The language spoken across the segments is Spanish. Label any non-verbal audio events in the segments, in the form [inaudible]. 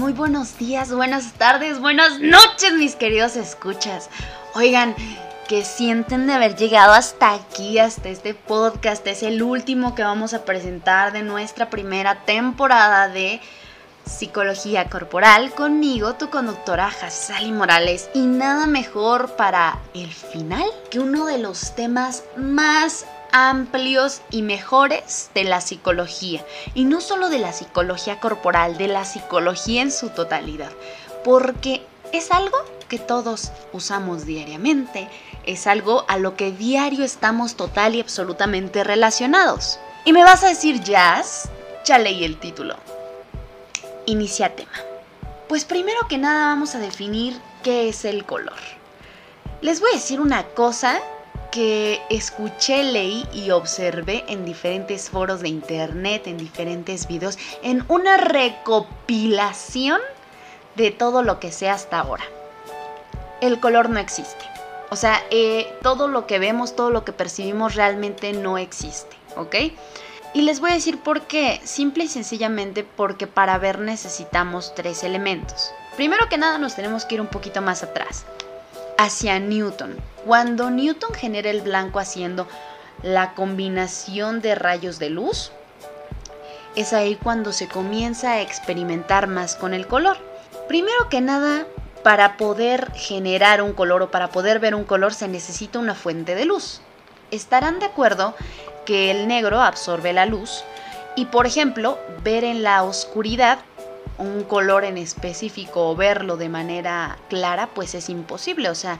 Muy buenos días, buenas tardes, buenas noches, mis queridos escuchas. Oigan, que sienten de haber llegado hasta aquí, hasta este podcast. Es el último que vamos a presentar de nuestra primera temporada de Psicología Corporal conmigo, tu conductora Hassali Morales. Y nada mejor para el final que uno de los temas más amplios y mejores de la psicología. Y no solo de la psicología corporal, de la psicología en su totalidad. Porque es algo que todos usamos diariamente. Es algo a lo que diario estamos total y absolutamente relacionados. Y me vas a decir, Jazz, ya leí el título. Inicia tema. Pues primero que nada vamos a definir qué es el color. Les voy a decir una cosa que escuché, leí y observé en diferentes foros de internet, en diferentes videos, en una recopilación de todo lo que sé hasta ahora. El color no existe. O sea, eh, todo lo que vemos, todo lo que percibimos realmente no existe, ¿ok? Y les voy a decir por qué. Simple y sencillamente porque para ver necesitamos tres elementos. Primero que nada nos tenemos que ir un poquito más atrás hacia Newton. Cuando Newton genera el blanco haciendo la combinación de rayos de luz, es ahí cuando se comienza a experimentar más con el color. Primero que nada, para poder generar un color o para poder ver un color se necesita una fuente de luz. Estarán de acuerdo que el negro absorbe la luz y por ejemplo ver en la oscuridad un color en específico o verlo de manera clara, pues es imposible. O sea,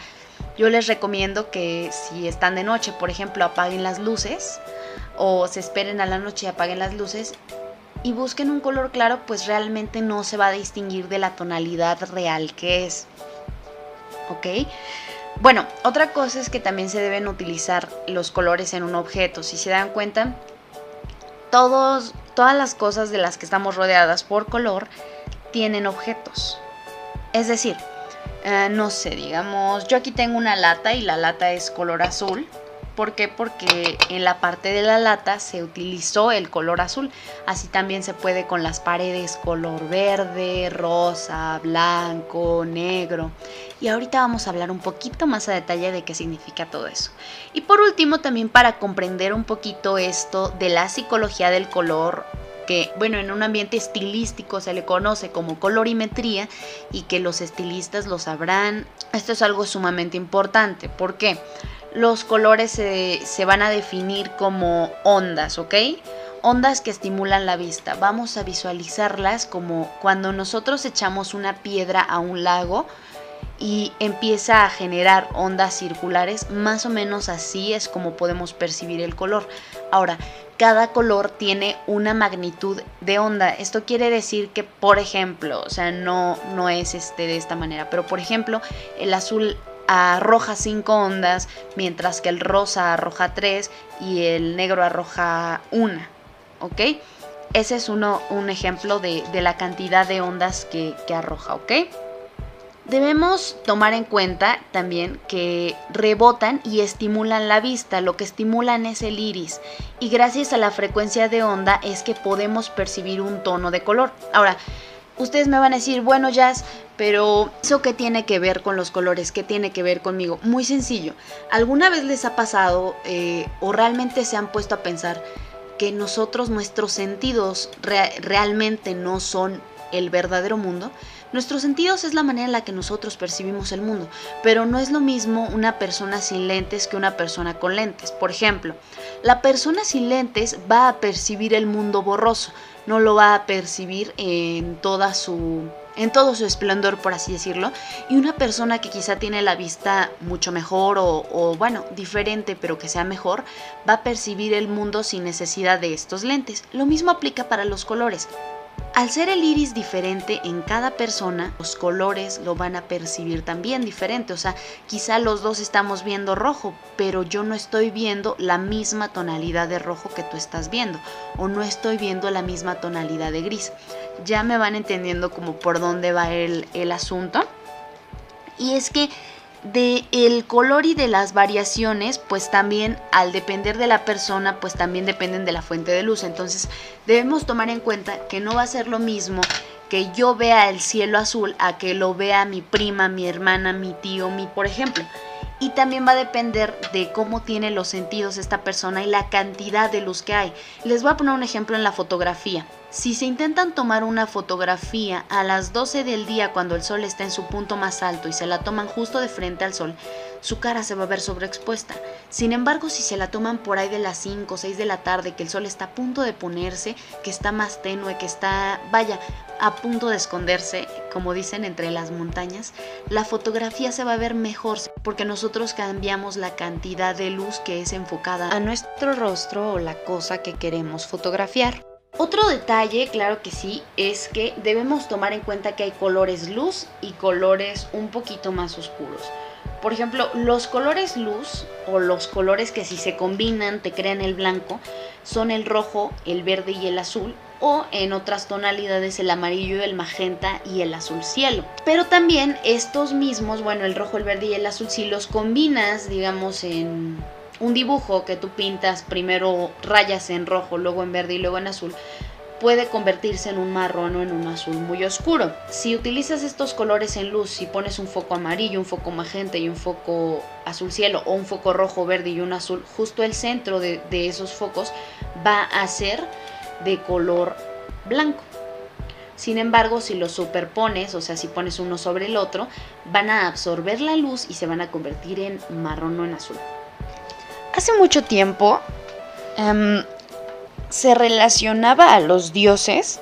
yo les recomiendo que si están de noche, por ejemplo, apaguen las luces o se esperen a la noche y apaguen las luces y busquen un color claro, pues realmente no se va a distinguir de la tonalidad real que es. ¿Ok? Bueno, otra cosa es que también se deben utilizar los colores en un objeto. Si se dan cuenta, todos, todas las cosas de las que estamos rodeadas por color tienen objetos. Es decir, eh, no sé, digamos, yo aquí tengo una lata y la lata es color azul. ¿Por qué? Porque en la parte de la lata se utilizó el color azul. Así también se puede con las paredes color verde, rosa, blanco, negro. Y ahorita vamos a hablar un poquito más a detalle de qué significa todo eso. Y por último, también para comprender un poquito esto de la psicología del color que, bueno, en un ambiente estilístico se le conoce como colorimetría y que los estilistas lo sabrán. Esto es algo sumamente importante. ¿Por qué? Los colores se, se van a definir como ondas, ¿ok? Ondas que estimulan la vista. Vamos a visualizarlas como cuando nosotros echamos una piedra a un lago y empieza a generar ondas circulares, más o menos así es como podemos percibir el color. Ahora, cada color tiene una magnitud de onda. Esto quiere decir que, por ejemplo, o sea, no, no es este de esta manera, pero por ejemplo, el azul arroja 5 ondas, mientras que el rosa arroja 3 y el negro arroja 1. ¿Ok? Ese es uno, un ejemplo de, la cantidad de ondas que, que arroja, ¿ok? Debemos tomar en cuenta también que rebotan y estimulan la vista, lo que estimulan es el iris y gracias a la frecuencia de onda es que podemos percibir un tono de color. Ahora, ustedes me van a decir, bueno Jazz, pero ¿eso qué tiene que ver con los colores? ¿Qué tiene que ver conmigo? Muy sencillo, ¿alguna vez les ha pasado eh, o realmente se han puesto a pensar que nosotros, nuestros sentidos realmente no son el verdadero mundo? Nuestros sentidos es la manera en la que nosotros percibimos el mundo, pero no es lo mismo una persona sin lentes que una persona con lentes. Por ejemplo, la persona sin lentes va a percibir el mundo borroso, no lo va a percibir en toda su en todo su esplendor, por así decirlo, y una persona que quizá tiene la vista mucho mejor o, o, bueno, diferente, pero que sea mejor, va a percibir el mundo sin necesidad de estos lentes. Lo mismo aplica para los colores. Al ser el iris diferente en cada persona, los colores lo van a percibir también diferente. O sea, quizá los dos estamos viendo rojo, pero yo no estoy viendo la misma tonalidad de rojo que tú estás viendo. O no estoy viendo la misma tonalidad de gris. Ya me van entendiendo como por dónde va el, el asunto. Y es que de el color y de las variaciones, pues también al depender de la persona, pues también dependen de la fuente de luz. Entonces debemos tomar en cuenta que no va a ser lo mismo que yo vea el cielo azul a que lo vea mi prima, mi hermana, mi tío, mi, por ejemplo. Y también va a depender de cómo tiene los sentidos esta persona y la cantidad de luz que hay. Les voy a poner un ejemplo en la fotografía. Si se intentan tomar una fotografía a las 12 del día cuando el sol está en su punto más alto y se la toman justo de frente al sol, su cara se va a ver sobreexpuesta. Sin embargo, si se la toman por ahí de las 5 o 6 de la tarde, que el sol está a punto de ponerse, que está más tenue, que está, vaya, a punto de esconderse, como dicen, entre las montañas, la fotografía se va a ver mejor porque nosotros cambiamos la cantidad de luz que es enfocada a nuestro rostro o la cosa que queremos fotografiar. Otro detalle, claro que sí, es que debemos tomar en cuenta que hay colores luz y colores un poquito más oscuros. Por ejemplo, los colores luz o los colores que si se combinan te crean el blanco son el rojo, el verde y el azul o en otras tonalidades el amarillo, el magenta y el azul cielo. Pero también estos mismos, bueno, el rojo, el verde y el azul, si los combinas, digamos, en un dibujo que tú pintas, primero rayas en rojo, luego en verde y luego en azul, puede convertirse en un marrón o en un azul muy oscuro. Si utilizas estos colores en luz, si pones un foco amarillo, un foco magenta y un foco azul cielo o un foco rojo, verde y un azul, justo el centro de, de esos focos va a ser de color blanco. Sin embargo, si los superpones, o sea, si pones uno sobre el otro, van a absorber la luz y se van a convertir en marrón o en azul. Hace mucho tiempo em, se relacionaba a los dioses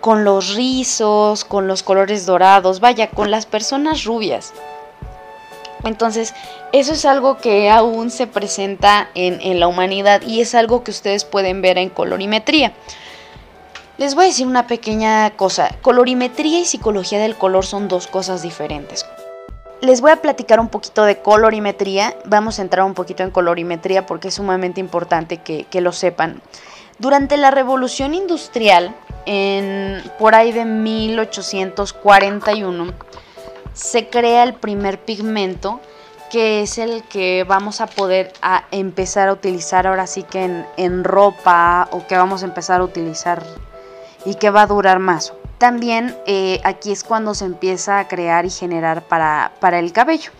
con los rizos, con los colores dorados, vaya, con las personas rubias. Entonces, eso es algo que aún se presenta en, la humanidad y es algo que ustedes pueden ver en colorimetría. Les voy a decir una pequeña cosa. Colorimetría y psicología del color son dos cosas diferentes les voy a platicar un poquito de colorimetría. Vamos a entrar un poquito en colorimetría porque es sumamente importante que, lo sepan. Durante la revolución industrial, en, por ahí de 1841, se crea el primer pigmento que es el que vamos a poder empezar a utilizar ahora sí que en, ropa o que vamos a empezar a utilizar y que va a durar más. También eh, aquí es cuando se empieza a crear y generar para, para el cabello.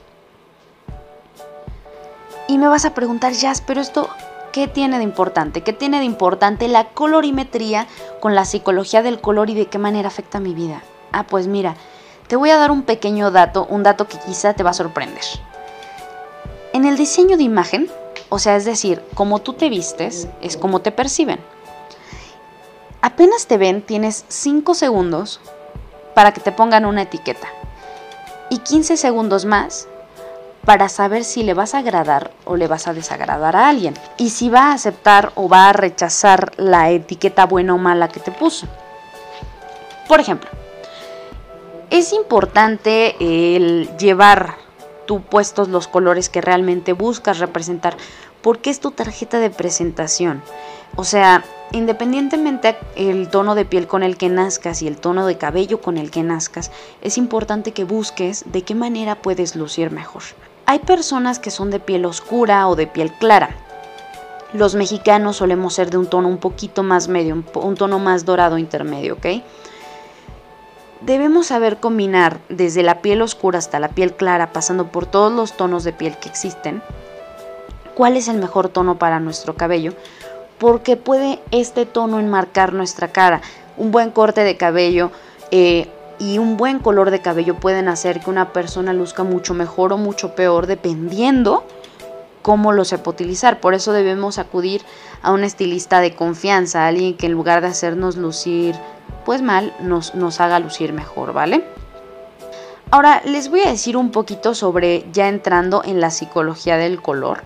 Y me vas a preguntar, Jazz, pero esto, ¿qué tiene de importante? ¿Qué tiene de importante la colorimetría con la psicología del color y de qué manera afecta mi vida? Ah, pues mira, te voy a dar un pequeño dato, un dato que quizá te va a sorprender. En el diseño de imagen, o sea, es decir, como tú te vistes, es como te perciben. Apenas te ven, tienes 5 segundos para que te pongan una etiqueta y 15 segundos más para saber si le vas a agradar o le vas a desagradar a alguien y si va a aceptar o va a rechazar la etiqueta buena o mala que te puso. Por ejemplo, es importante el llevar tú puestos los colores que realmente buscas representar porque es tu tarjeta de presentación. O sea, independientemente el tono de piel con el que nazcas y el tono de cabello con el que nazcas, es importante que busques de qué manera puedes lucir mejor. Hay personas que son de piel oscura o de piel clara. Los mexicanos solemos ser de un tono un poquito más medio, un tono más dorado intermedio, ¿ok? Debemos saber combinar desde la piel oscura hasta la piel clara, pasando por todos los tonos de piel que existen, cuál es el mejor tono para nuestro cabello, porque puede este tono enmarcar nuestra cara. Un buen corte de cabello eh, y un buen color de cabello pueden hacer que una persona luzca mucho mejor o mucho peor dependiendo cómo lo sepa utilizar. Por eso debemos acudir a un estilista de confianza, alguien que en lugar de hacernos lucir pues mal, nos, nos haga lucir mejor, ¿vale? Ahora les voy a decir un poquito sobre ya entrando en la psicología del color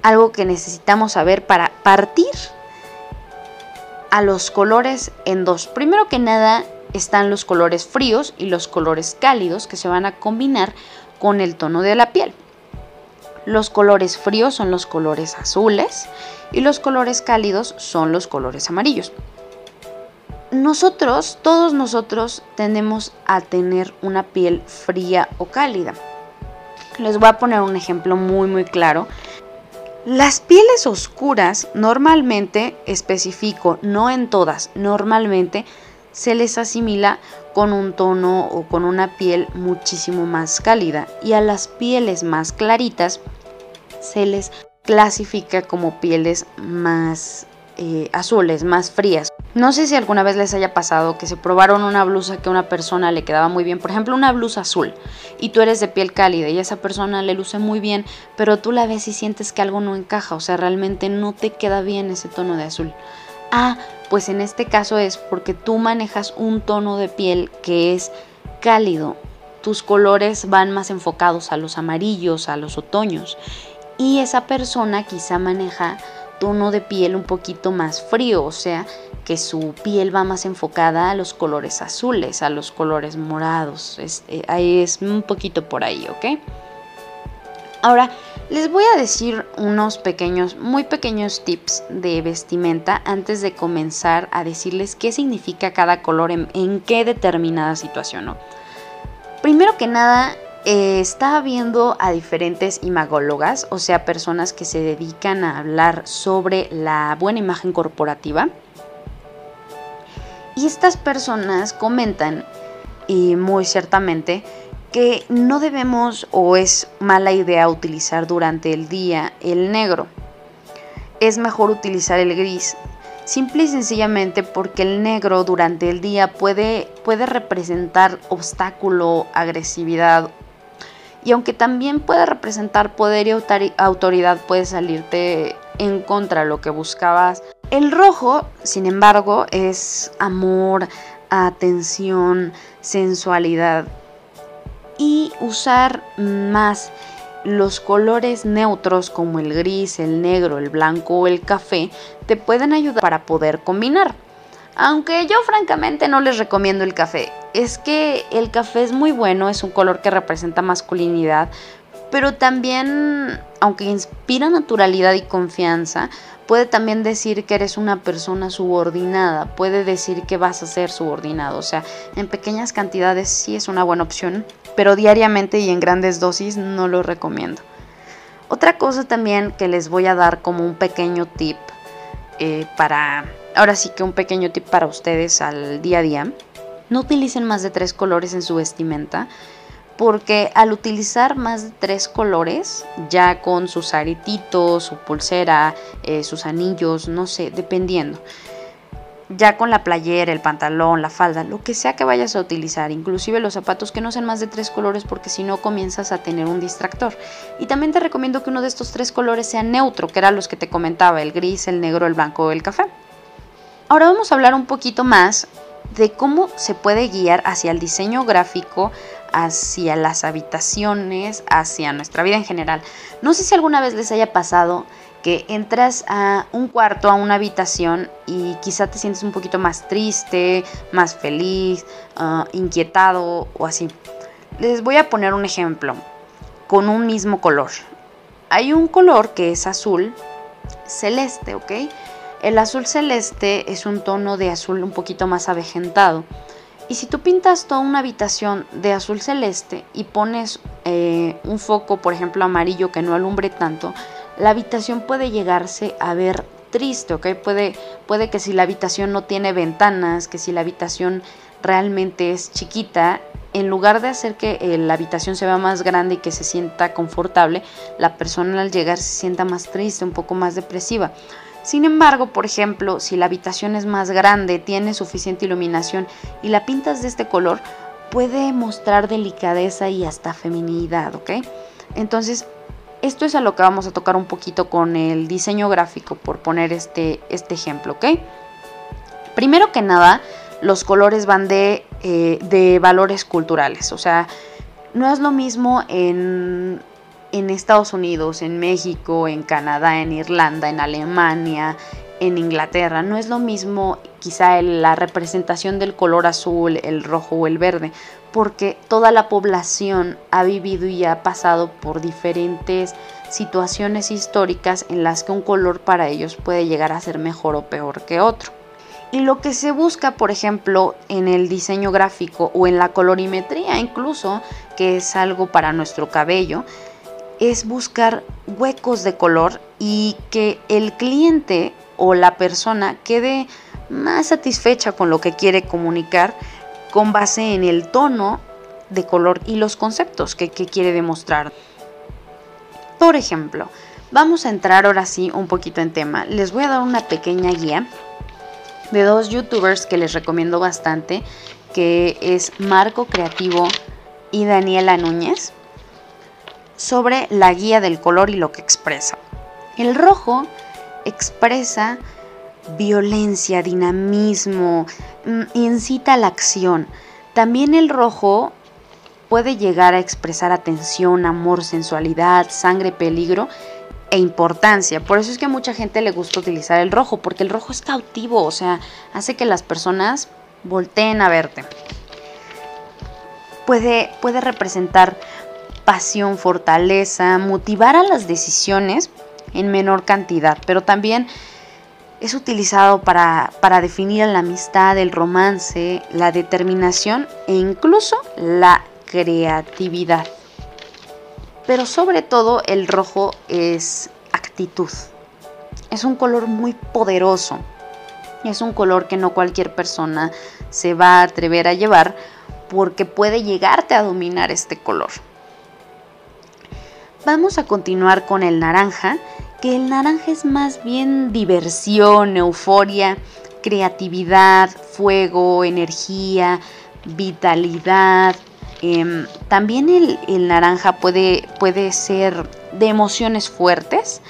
algo que necesitamos saber para partir a los colores en dos. Primero que nada están los colores fríos y los colores cálidos que se van a combinar con el tono de la piel. Los colores fríos son los colores azules y los colores cálidos son los colores amarillos. Nosotros, todos nosotros, tendemos a tener una piel fría o cálida. Les voy a poner un ejemplo muy muy claro las pieles oscuras normalmente, especifico, no en todas, normalmente se les asimila con un tono o con una piel muchísimo más cálida y a las pieles más claritas se les clasifica como pieles más eh, azules, más frías. No sé si alguna vez les haya pasado que se probaron una blusa que a una persona le quedaba muy bien, por ejemplo una blusa azul, y tú eres de piel cálida y a esa persona le luce muy bien, pero tú la ves y sientes que algo no encaja, o sea, realmente no te queda bien ese tono de azul. Ah, pues en este caso es porque tú manejas un tono de piel que es cálido, tus colores van más enfocados a los amarillos, a los otoños, y esa persona quizá maneja tono de piel un poquito más frío, o sea, que su piel va más enfocada a los colores azules, a los colores morados. Eh, ahí es un poquito por ahí, ¿ok? Ahora, les voy a decir unos pequeños, muy pequeños tips de vestimenta antes de comenzar a decirles qué significa cada color en, en qué determinada situación, ¿no? Primero que nada, eh, estaba viendo a diferentes imagólogas, o sea, personas que se dedican a hablar sobre la buena imagen corporativa. Y estas personas comentan, y muy ciertamente, que no debemos o es mala idea utilizar durante el día el negro. Es mejor utilizar el gris, simple y sencillamente porque el negro durante el día puede, puede representar obstáculo, agresividad y aunque también puede representar poder y autoridad, puede salirte en contra de lo que buscabas. El rojo, sin embargo, es amor, atención, sensualidad. Y usar más los colores neutros como el gris, el negro, el blanco o el café te pueden ayudar para poder combinar. Aunque yo francamente no les recomiendo el café. Es que el café es muy bueno, es un color que representa masculinidad, pero también, aunque inspira naturalidad y confianza, puede también decir que eres una persona subordinada, puede decir que vas a ser subordinado, o sea, en pequeñas cantidades sí es una buena opción, pero diariamente y en grandes dosis no lo recomiendo. Otra cosa también que les voy a dar como un pequeño tip eh, para Ahora sí que un pequeño tip para ustedes al día a día. No utilicen más de tres colores en su vestimenta porque al utilizar más de tres colores, ya con sus aretitos, su pulsera, eh, sus anillos, no sé, dependiendo, ya con la playera, el pantalón, la falda, lo que sea que vayas a utilizar, inclusive los zapatos que no sean más de tres colores porque si no comienzas a tener un distractor. Y también te recomiendo que uno de estos tres colores sea neutro, que eran los que te comentaba, el gris, el negro, el blanco o el café. Ahora vamos a hablar un poquito más de cómo se puede guiar hacia el diseño gráfico, hacia las habitaciones, hacia nuestra vida en general. No sé si alguna vez les haya pasado que entras a un cuarto, a una habitación y quizá te sientes un poquito más triste, más feliz, ah, inquietado o así. Les voy a poner un ejemplo con un mismo color. Hay un color que es azul celeste, ¿ok? El azul celeste es un tono de azul un poquito más avejentado. Y si tú pintas toda una habitación de azul celeste y pones eh, un foco, por ejemplo, amarillo que no alumbre tanto, la habitación puede llegarse a ver triste, ¿ok? Puede, puede que si la habitación no tiene ventanas, que si la habitación realmente es chiquita, en lugar de hacer que eh, la habitación se vea más grande y que se sienta confortable, la persona al llegar se sienta más triste, un poco más depresiva. Sin embargo, por ejemplo, si la habitación es más grande, tiene suficiente iluminación y la pintas de este color, puede mostrar delicadeza y hasta feminidad, ¿ok? Entonces, esto es a lo que vamos a tocar un poquito con el diseño gráfico, por poner este, este ejemplo, ¿ok? Primero que nada, los colores van de, eh, de valores culturales, o sea, no es lo mismo en en Estados Unidos, en México, en Canadá, en Irlanda, en Alemania, en Inglaterra. No es lo mismo quizá la representación del color azul, el rojo o el verde, porque toda la población ha vivido y ha pasado por diferentes situaciones históricas en las que un color para ellos puede llegar a ser mejor o peor que otro. Y lo que se busca, por ejemplo, en el diseño gráfico o en la colorimetría incluso, que es algo para nuestro cabello, es buscar huecos de color y que el cliente o la persona quede más satisfecha con lo que quiere comunicar con base en el tono de color y los conceptos que, quiere demostrar. Por ejemplo, vamos a entrar ahora sí un poquito en tema. Les voy a dar una pequeña guía de dos youtubers que les recomiendo bastante, que es Marco Creativo y Daniela Núñez, sobre la guía del color y lo que expresa. El rojo expresa violencia, dinamismo, mm, incita a la acción. También el rojo puede llegar a expresar atención, amor, sensualidad, sangre, peligro e importancia. Por eso es que a mucha gente le gusta utilizar el rojo, porque el rojo es cautivo, o sea, hace que las personas volteen a verte. Puede, puede representar pasión, fortaleza, motivar a las decisiones en menor cantidad, pero también es utilizado para, para definir la amistad, el romance, la determinación e incluso la creatividad. Pero sobre todo el rojo es actitud. Es un color muy poderoso. Es un color que no cualquier persona se va a atrever a llevar porque puede llegarte a dominar este color. Vamos a continuar con el naranja, que el naranja es más bien diversión, euforia, creatividad, fuego, energía, vitalidad, Em, también el, naranja puede, puede ser de emociones fuertes,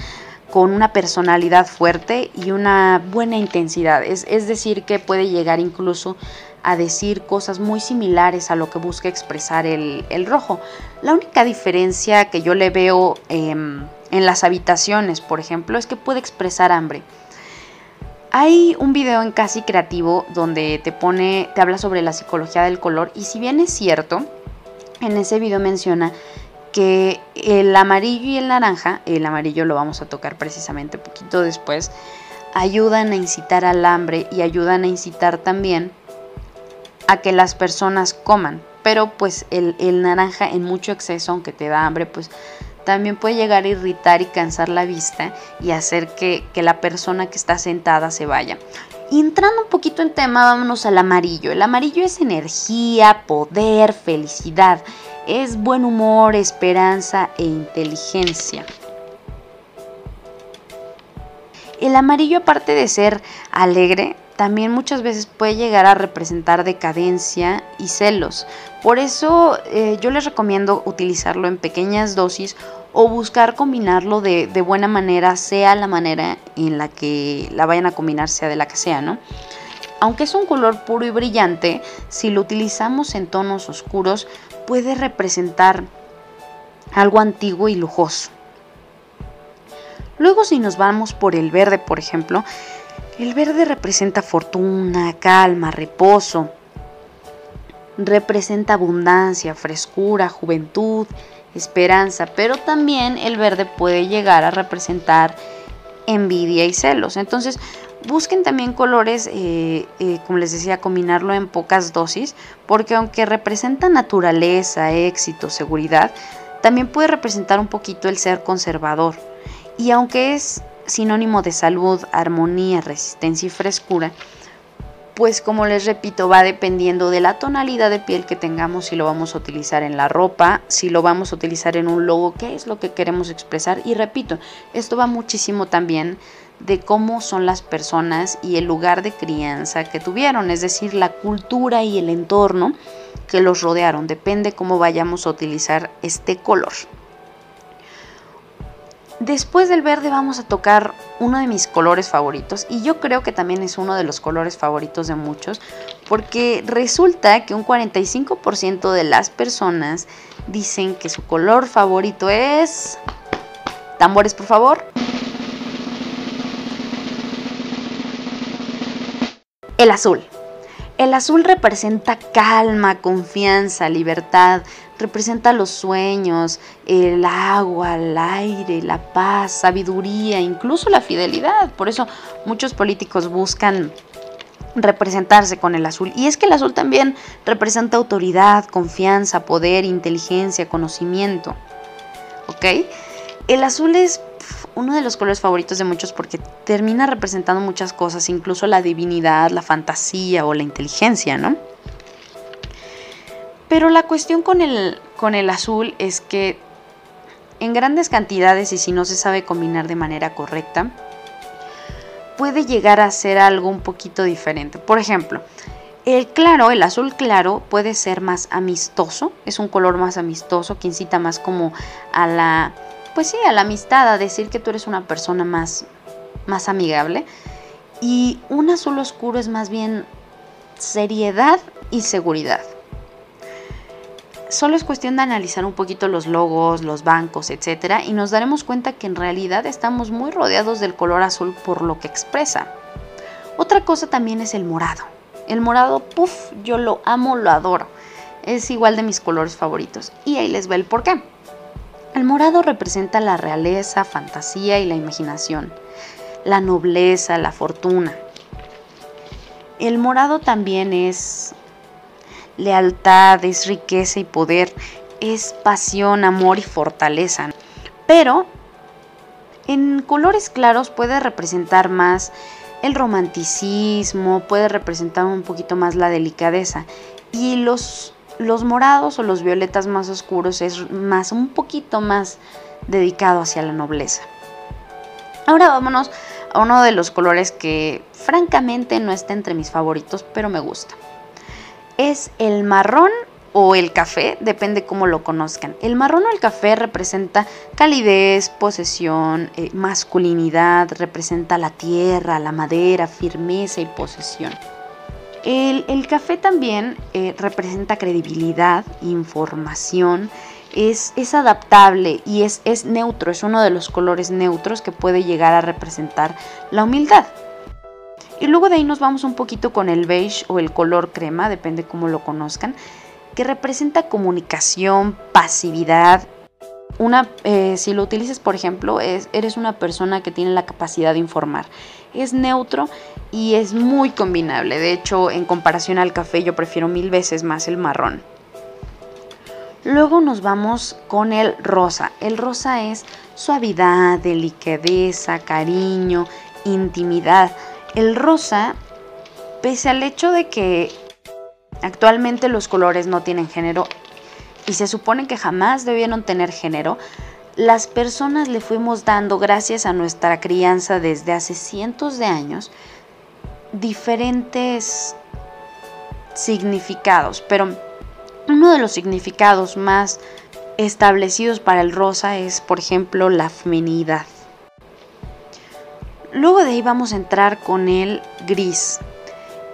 con una personalidad fuerte y una buena intensidad. Es, decir, que puede llegar incluso a decir cosas muy similares a lo que busca expresar el, rojo. La única diferencia que yo le veo em, en las habitaciones, por ejemplo, es que puede expresar hambre. Hay un video en Casi Creativo donde te pone, te habla sobre la psicología del color y si bien es cierto, en ese video menciona que el amarillo y el naranja, el amarillo lo vamos a tocar precisamente poquito después, ayudan a incitar al hambre y ayudan a incitar también a que las personas coman. Pero pues el, naranja en mucho exceso, aunque te da hambre, pues también puede llegar a irritar y cansar la vista y hacer que, que la persona que está sentada se vaya. Y entrando un poquito en tema, vámonos al amarillo. El amarillo es energía, poder, felicidad. Es buen humor, esperanza e inteligencia. El amarillo, aparte de ser alegre, también muchas veces puede llegar a representar decadencia y celos. Por eso eh, yo les recomiendo utilizarlo en pequeñas dosis o buscar combinarlo de, buena manera, sea la manera en la que la vayan a combinar, sea de la que sea, ¿no? Aunque es un color puro y brillante, si lo utilizamos en tonos oscuros, puede representar algo antiguo y lujoso. Luego si nos vamos por el verde, por ejemplo, el verde representa fortuna, calma, reposo, representa abundancia, frescura, juventud, esperanza, pero también el verde puede llegar a representar envidia y celos. Entonces, busquen también colores, eh, eh, como les decía, combinarlo en pocas dosis, porque aunque representa naturaleza, éxito, seguridad, también puede representar un poquito el ser conservador. Y aunque es sinónimo de salud, armonía, resistencia y frescura, pues como les repito, va dependiendo de la tonalidad de piel que tengamos, si lo vamos a utilizar en la ropa, si lo vamos a utilizar en un logo, qué es lo que queremos expresar. Y repito, esto va muchísimo también de cómo son las personas y el lugar de crianza que tuvieron, es decir, la cultura y el entorno que los rodearon. Depende cómo vayamos a utilizar este color. Después del verde vamos a tocar uno de mis colores favoritos y yo creo que también es uno de los colores favoritos de muchos porque resulta que un 45% de las personas dicen que su color favorito es... Tambores por favor. El azul. El azul representa calma, confianza, libertad, representa los sueños, el agua, el aire, la paz, sabiduría, incluso la fidelidad. Por eso muchos políticos buscan representarse con el azul. Y es que el azul también representa autoridad, confianza, poder, inteligencia, conocimiento. ¿Ok? El azul es uno de los colores favoritos de muchos porque termina representando muchas cosas, incluso la divinidad, la fantasía o la inteligencia, ¿no? Pero la cuestión con el, con el azul es que en grandes cantidades y si no se sabe combinar de manera correcta, puede llegar a ser algo un poquito diferente. Por ejemplo, el claro, el azul claro, puede ser más amistoso, es un color más amistoso que incita más como a la pues sí, a la amistad, a decir que tú eres una persona más, más amigable. Y un azul oscuro es más bien seriedad y seguridad. Solo es cuestión de analizar un poquito los logos, los bancos, etc. Y nos daremos cuenta que en realidad estamos muy rodeados del color azul por lo que expresa. Otra cosa también es el morado. El morado, puff, yo lo amo, lo adoro. Es igual de mis colores favoritos. Y ahí les va el por qué. El morado representa la realeza, fantasía y la imaginación, la nobleza, la fortuna. El morado también es lealtad, es riqueza y poder, es pasión, amor y fortaleza. Pero en colores claros puede representar más el romanticismo, puede representar un poquito más la delicadeza. Y los los morados o los violetas más oscuros es más un poquito más dedicado hacia la nobleza. Ahora vámonos a uno de los colores que francamente no está entre mis favoritos, pero me gusta. Es el marrón o el café, depende cómo lo conozcan. El marrón o el café representa calidez, posesión, eh, masculinidad, representa la tierra, la madera, firmeza y posesión. El, café también eh, representa credibilidad, información, es, es adaptable y es, es, neutro, es uno de los colores neutros que puede llegar a representar la humildad. Y luego de ahí nos vamos un poquito con el beige o el color crema, depende cómo lo conozcan, que representa comunicación, pasividad, una, eh, si lo utilizas, por ejemplo, es, eres una persona que tiene la capacidad de informar. Es neutro y es muy combinable. De hecho, en comparación al café, yo prefiero mil veces más el marrón. Luego nos vamos con el rosa. El rosa es suavidad, delicadeza, cariño, intimidad. El rosa, pese al hecho de que actualmente los colores no tienen género, y se supone que jamás debieron tener género, las personas le fuimos dando, gracias a nuestra crianza desde hace cientos de años, diferentes significados, pero uno de los significados más establecidos para el rosa es, por ejemplo, la feminidad. Luego de ahí vamos a entrar con el gris.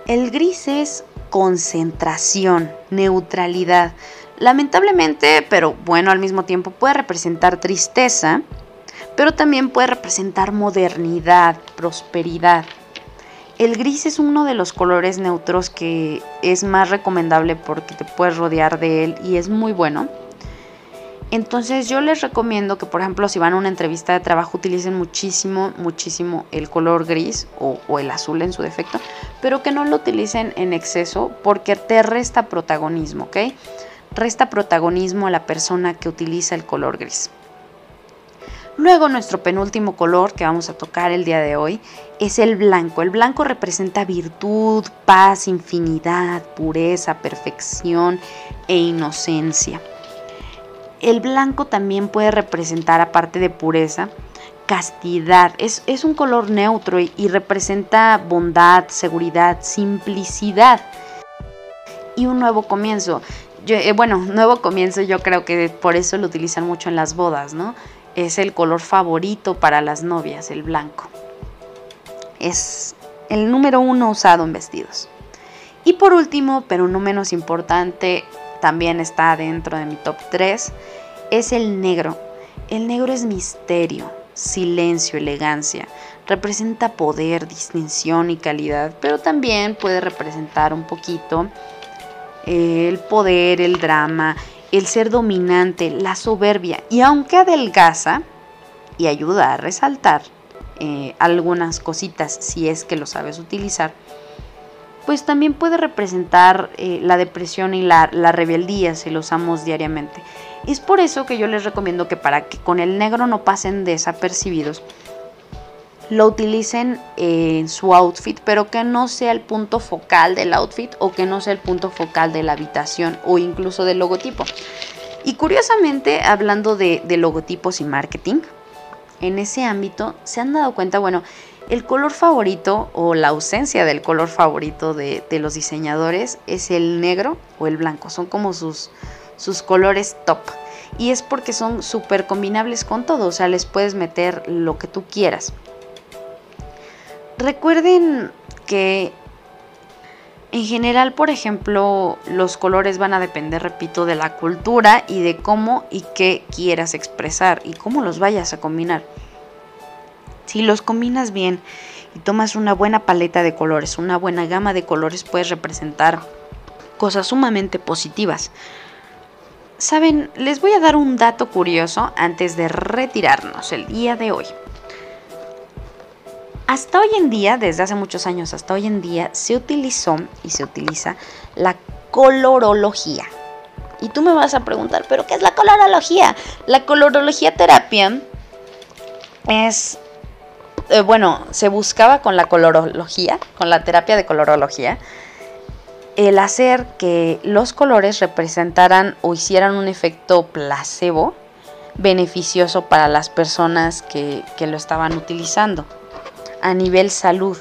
El gris es concentración, neutralidad. Lamentablemente, pero bueno, al mismo tiempo puede representar tristeza, pero también puede representar modernidad, prosperidad. El gris es uno de los colores neutros que es más recomendable porque te puedes rodear de él y es muy bueno. Entonces yo les recomiendo que, por ejemplo, si van a una entrevista de trabajo, utilicen muchísimo, muchísimo el color gris o, el azul en su defecto, pero que no lo utilicen en exceso porque te resta protagonismo, ¿ok? resta protagonismo a la persona que utiliza el color gris. Luego nuestro penúltimo color que vamos a tocar el día de hoy es el blanco. El blanco representa virtud, paz, infinidad, pureza, perfección e inocencia. El blanco también puede representar, aparte de pureza, castidad. Es, un color neutro y, y representa bondad, seguridad, simplicidad y un nuevo comienzo. Eh, bueno, [laughs] nuevo comienzo yo creo que por eso lo utilizan mucho en las bodas, ¿no? Es el color favorito para las novias, el blanco. Es el número uno usado en vestidos. Y por último, pero no menos importante, también está dentro de mi top 3, es el negro. El negro es misterio, silencio, elegancia. Representa poder, distinción y calidad, pero también puede representar un poquito el poder, el drama, el ser dominante, la soberbia. Y aunque adelgaza y ayuda a resaltar eh, algunas cositas si es que lo sabes utilizar, pues también puede representar eh, la depresión y la, la rebeldía si lo usamos diariamente. Es por eso que yo les recomiendo que para que con el negro no pasen desapercibidos, lo utilicen en su outfit, pero que no sea el punto focal del outfit o que no sea el punto focal de la habitación o incluso del logotipo. Y curiosamente, hablando de, logotipos y marketing, en ese ámbito se han dado cuenta, bueno, el color favorito o la ausencia del color favorito de, los diseñadores es el negro o el blanco. Son como sus, sus colores top. Y es porque son súper combinables con todo, o sea, les puedes meter lo que tú quieras. Recuerden que en general, por ejemplo, los colores van a depender, repito, de la cultura y de cómo y qué quieras expresar y cómo los vayas a combinar. Si los combinas bien y tomas una buena paleta de colores, una buena gama de colores, puedes representar cosas sumamente positivas. Saben, les voy a dar un dato curioso antes de retirarnos el día de hoy. Hasta hoy en día, desde hace muchos años hasta hoy en día, se utilizó y se utiliza la colorología. Y tú me vas a preguntar, ¿pero qué es la colorología? La colorología terapia es, eh, bueno, se buscaba con la colorología, con la terapia de colorología, el hacer que los colores representaran o hicieran un efecto placebo beneficioso para las personas que, que lo estaban utilizando a nivel salud.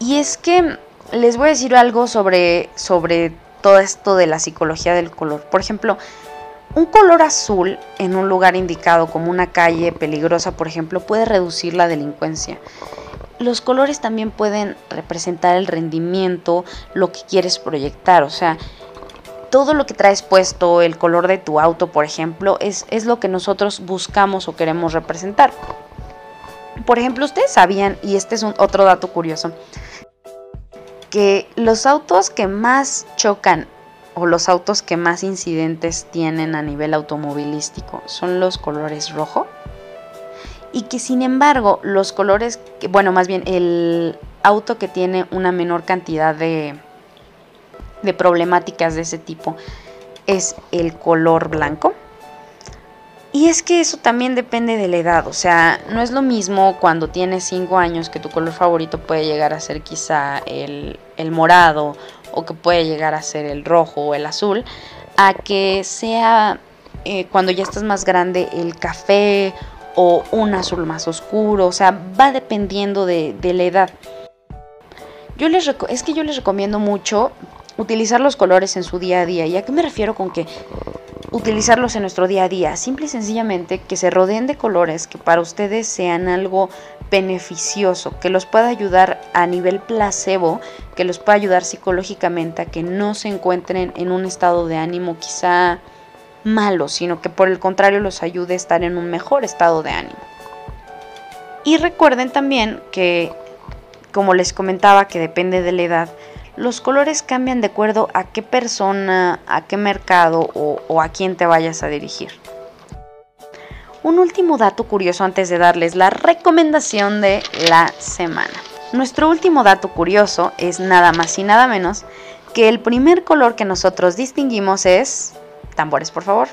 Y es que les voy a decir algo sobre, sobre todo esto de la psicología del color. Por ejemplo, un color azul en un lugar indicado como una calle peligrosa, por ejemplo, puede reducir la delincuencia. Los colores también pueden representar el rendimiento, lo que quieres proyectar, o sea, todo lo que traes puesto, el color de tu auto, por ejemplo, es, es lo que nosotros buscamos o queremos representar. Por ejemplo, ustedes sabían, y este es otro dato curioso, que los autos que más chocan o los autos que más incidentes tienen a nivel automovilístico son los colores rojo y que sin embargo los colores, bueno, más bien el auto que tiene una menor cantidad de, de problemáticas de ese tipo es el color blanco. Y es que eso también depende de la edad, o sea, no es lo mismo cuando tienes 5 años que tu color favorito puede llegar a ser quizá el, morado o que puede llegar a ser el rojo o el azul, a que sea eh, cuando ya estás más grande el café o un azul más oscuro, o sea, va dependiendo de, la edad. Yo les es que yo les recomiendo mucho utilizar los colores en su día a día. ¿Y a qué me refiero con que utilizarlos en nuestro día a día. Simple y sencillamente que se rodeen de colores que para ustedes sean algo beneficioso, que los pueda ayudar a nivel placebo, que los pueda ayudar psicológicamente a que no se encuentren en un estado de ánimo quizá malo, sino que por el contrario los ayude a estar en un mejor estado de ánimo. Y recuerden también que, como les comentaba, que depende de la edad, los colores cambian de acuerdo a qué persona, a qué mercado o, a quién te vayas a dirigir. Un último dato curioso antes de darles la recomendación de la semana. Nuestro último dato curioso es nada más y nada menos que el primer color que nosotros distinguimos es... Tambores, por favor.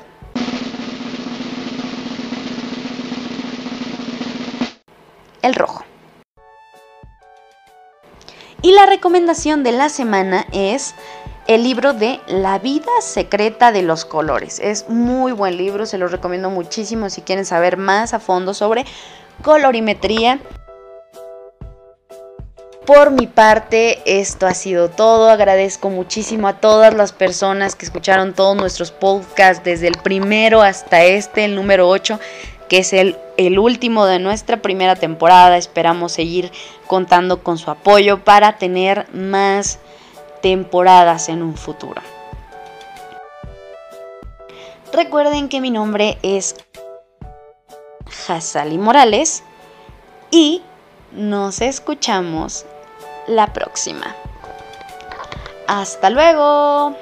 El rojo. Y la recomendación de la semana es el libro de La vida secreta de los colores. Es muy buen libro, se lo recomiendo muchísimo si quieren saber más a fondo sobre colorimetría. Por mi parte, esto ha sido todo. Agradezco muchísimo a todas las personas que escucharon todos nuestros podcasts desde el primero hasta este, el número 8 que es el, el último de nuestra primera temporada. Esperamos seguir contando con su apoyo para tener más temporadas en un futuro. Recuerden que mi nombre es Hazali Morales y nos escuchamos la próxima. Hasta luego.